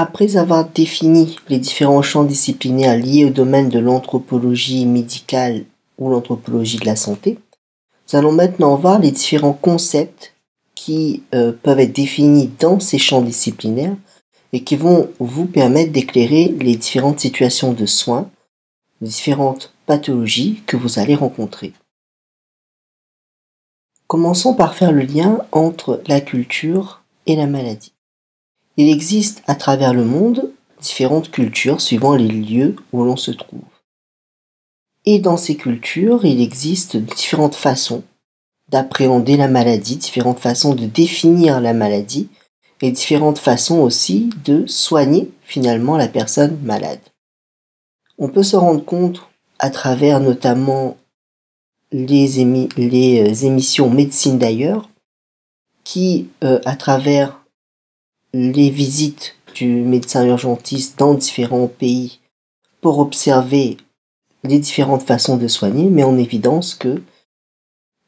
Après avoir défini les différents champs disciplinaires liés au domaine de l'anthropologie médicale ou l'anthropologie de la santé, nous allons maintenant voir les différents concepts qui euh, peuvent être définis dans ces champs disciplinaires et qui vont vous permettre d'éclairer les différentes situations de soins, les différentes pathologies que vous allez rencontrer. Commençons par faire le lien entre la culture et la maladie. Il existe à travers le monde différentes cultures suivant les lieux où l'on se trouve. Et dans ces cultures, il existe différentes façons d'appréhender la maladie, différentes façons de définir la maladie et différentes façons aussi de soigner finalement la personne malade. On peut se rendre compte à travers notamment les, euh, émissions médecine d'ailleurs, qui, euh, à travers les visites du médecin urgentiste dans différents pays pour observer les différentes façons de soigner, met en évidence que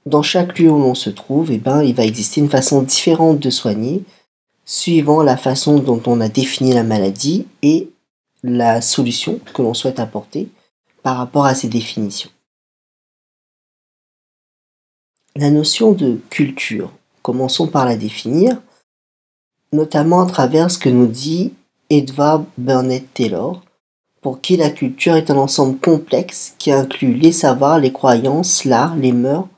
dans chaque lieu où l'on se trouve, eh ben, il va exister une façon différente de soigner, suivant la façon dont on a défini la maladie et la solution que l'on souhaite apporter par rapport à ces définitions. La notion de culture, commençons par la définir, notamment à travers ce que nous dit Edward Burnett Taylor, pour qui la culture est un ensemble complexe qui inclut les savoirs, les croyances, l'art, les mœurs,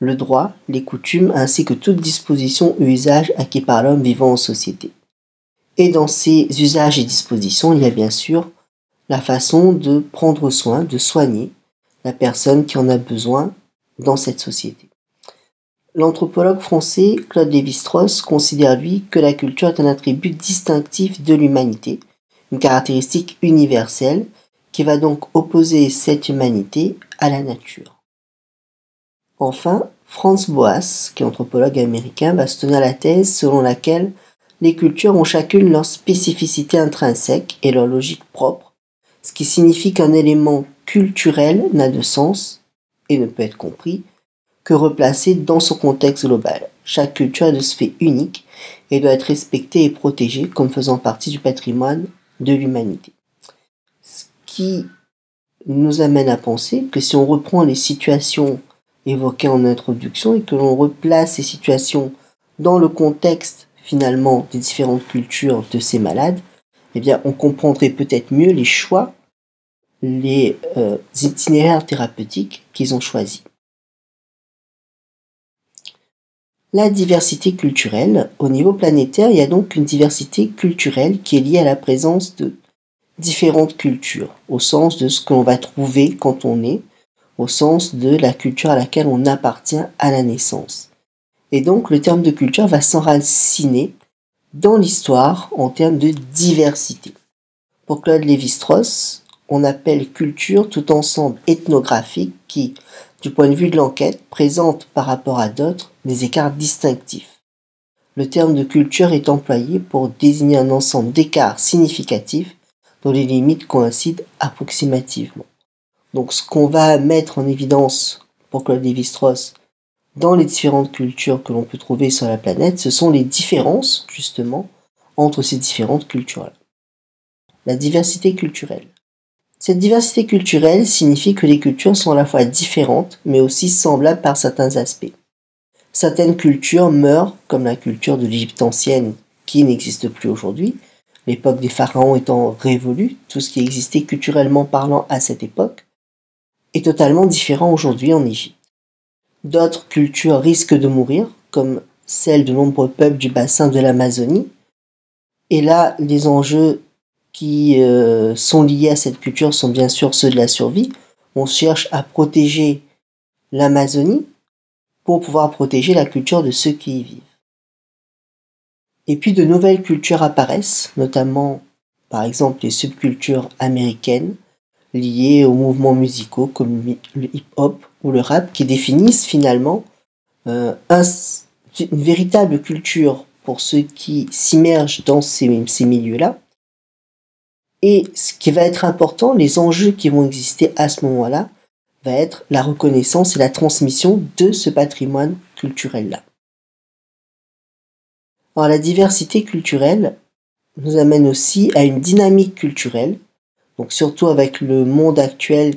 le droit, les coutumes, ainsi que toute disposition ou usage acquis par l'homme vivant en société. Et dans ces usages et dispositions, il y a bien sûr la façon de prendre soin, de soigner la personne qui en a besoin dans cette société. L'anthropologue français Claude Lévi-Strauss considère lui que la culture est un attribut distinctif de l'humanité, une caractéristique universelle qui va donc opposer cette humanité à la nature. Enfin, Franz Boas, qui est anthropologue américain, tenir la thèse selon laquelle les cultures ont chacune leur spécificité intrinsèque et leur logique propre, ce qui signifie qu'un élément culturel n'a de sens et ne peut être compris que replacé dans son contexte global. Chaque culture est de ce fait unique et doit être respectée et protégée comme faisant partie du patrimoine de l'humanité. Ce qui nous amène à penser que si on reprend les situations évoquées en introduction et que l'on replace ces situations dans le contexte finalement des différentes cultures de ces malades, eh bien on comprendrait peut-être mieux les choix, les euh, itinéraires thérapeutiques qu'ils ont choisis. La diversité culturelle. Au niveau planétaire, il y a donc une diversité culturelle qui est liée à la présence de différentes cultures, au sens de ce que l'on va trouver quand on est, au sens de la culture à laquelle on appartient à la naissance. Et donc le terme de culture va s'enraciner dans l'histoire en termes de diversité. Pour Claude Lévi-Strauss, on appelle culture tout ensemble ethnographique qui, du point de vue de l'enquête, présente par rapport à d'autres des écarts distinctifs. Le terme de culture est employé pour désigner un ensemble d'écarts significatifs dont les limites coïncident approximativement. Donc ce qu'on va mettre en évidence pour Claude Lévi-Strauss dans les différentes cultures que l'on peut trouver sur la planète, ce sont les différences justement entre ces différentes cultures-là. La diversité culturelle. Cette diversité culturelle signifie que les cultures sont à la fois différentes, mais aussi semblables par certains aspects. Certaines cultures meurent, comme la culture de l'Égypte ancienne, qui n'existe plus aujourd'hui, l'époque des pharaons étant révolue, tout ce qui existait culturellement parlant à cette époque, est totalement différent aujourd'hui en Égypte. D'autres cultures risquent de mourir, comme celle de nombreux peuples du bassin de l'Amazonie, et là, les enjeux qui euh, sont liés à cette culture sont bien sûr ceux de la survie. On cherche à protéger l'Amazonie pour pouvoir protéger la culture de ceux qui y vivent. Et puis de nouvelles cultures apparaissent, notamment par exemple les subcultures américaines liées aux mouvements musicaux comme le hip-hop ou le rap qui définissent finalement euh, une véritable culture pour ceux qui s'immergent dans ces milieux-là et ce qui va être important, les enjeux qui vont exister à ce moment-là, va être la reconnaissance et la transmission de ce patrimoine culturel-là. Alors la diversité culturelle nous amène aussi à une dynamique culturelle, donc surtout avec le monde actuel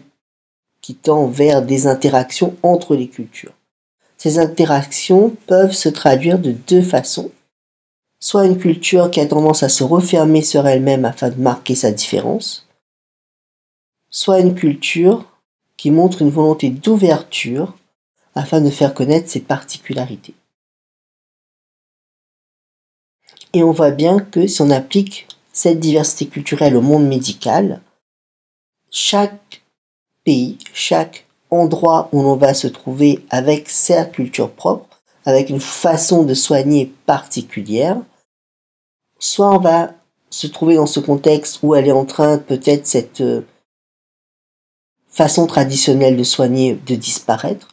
qui tend vers des interactions entre les cultures. Ces interactions peuvent se traduire de deux façons. Soit une culture qui a tendance à se refermer sur elle-même afin de marquer sa différence, soit une culture qui montre une volonté d'ouverture afin de faire connaître ses particularités. Et on voit bien que si on applique cette diversité culturelle au monde médical, chaque pays, chaque endroit où l'on va se trouver avec sa culture propre, avec une façon de soigner particulière, soit on va se trouver dans ce contexte où elle est en train peut-être cette euh, façon traditionnelle de soigner de disparaître,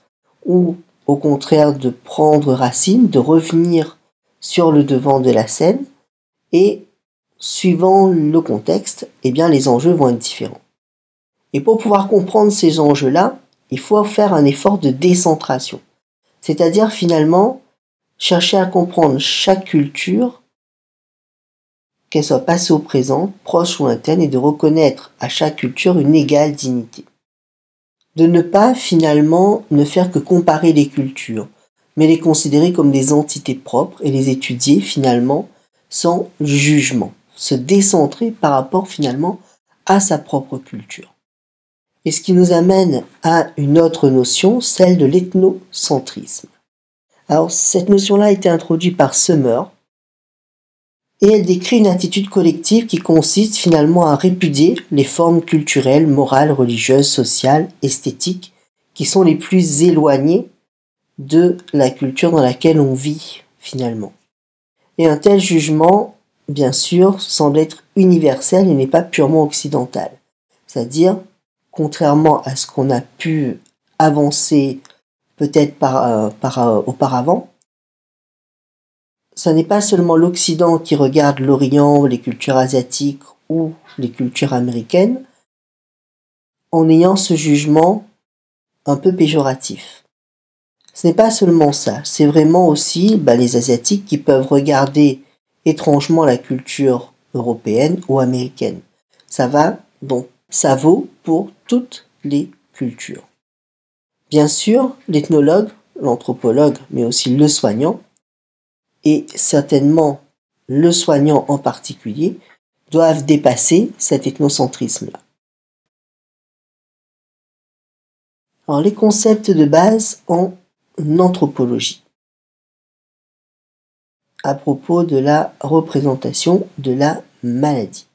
ou au contraire de prendre racine, de revenir sur le devant de la scène et suivant le contexte, eh bien les enjeux vont être différents. Et pour pouvoir comprendre ces enjeux-là, il faut faire un effort de décentration. C'est-à-dire finalement chercher à comprendre chaque culture, qu'elle soit passée au présent, proche ou interne, et de reconnaître à chaque culture une égale dignité. De ne pas finalement ne faire que comparer les cultures, mais les considérer comme des entités propres et les étudier finalement sans jugement, se décentrer par rapport finalement à sa propre culture. Et ce qui nous amène à une autre notion, celle de l'ethnocentrisme. Alors cette notion-là a été introduite par Summer et elle décrit une attitude collective qui consiste finalement à répudier les formes culturelles, morales, religieuses, sociales, esthétiques qui sont les plus éloignées de la culture dans laquelle on vit finalement. Et un tel jugement, bien sûr, semble être universel et n'est pas purement occidental. C'est-à-dire, contrairement à ce qu'on a pu avancer peut-être par, euh, par euh, auparavant, ce n'est pas seulement l'Occident qui regarde l'Orient, les cultures asiatiques ou les cultures américaines en ayant ce jugement un peu péjoratif. Ce n'est pas seulement ça, c'est vraiment aussi bah, les Asiatiques qui peuvent regarder étrangement la culture européenne ou américaine. Ça va, donc ça vaut pour toutes les cultures. Bien sûr, l'ethnologue, l'anthropologue, mais aussi le soignant, et certainement le soignant en particulier, doivent dépasser cet ethnocentrisme-là. Alors les concepts de base en anthropologie à propos de la représentation de la maladie.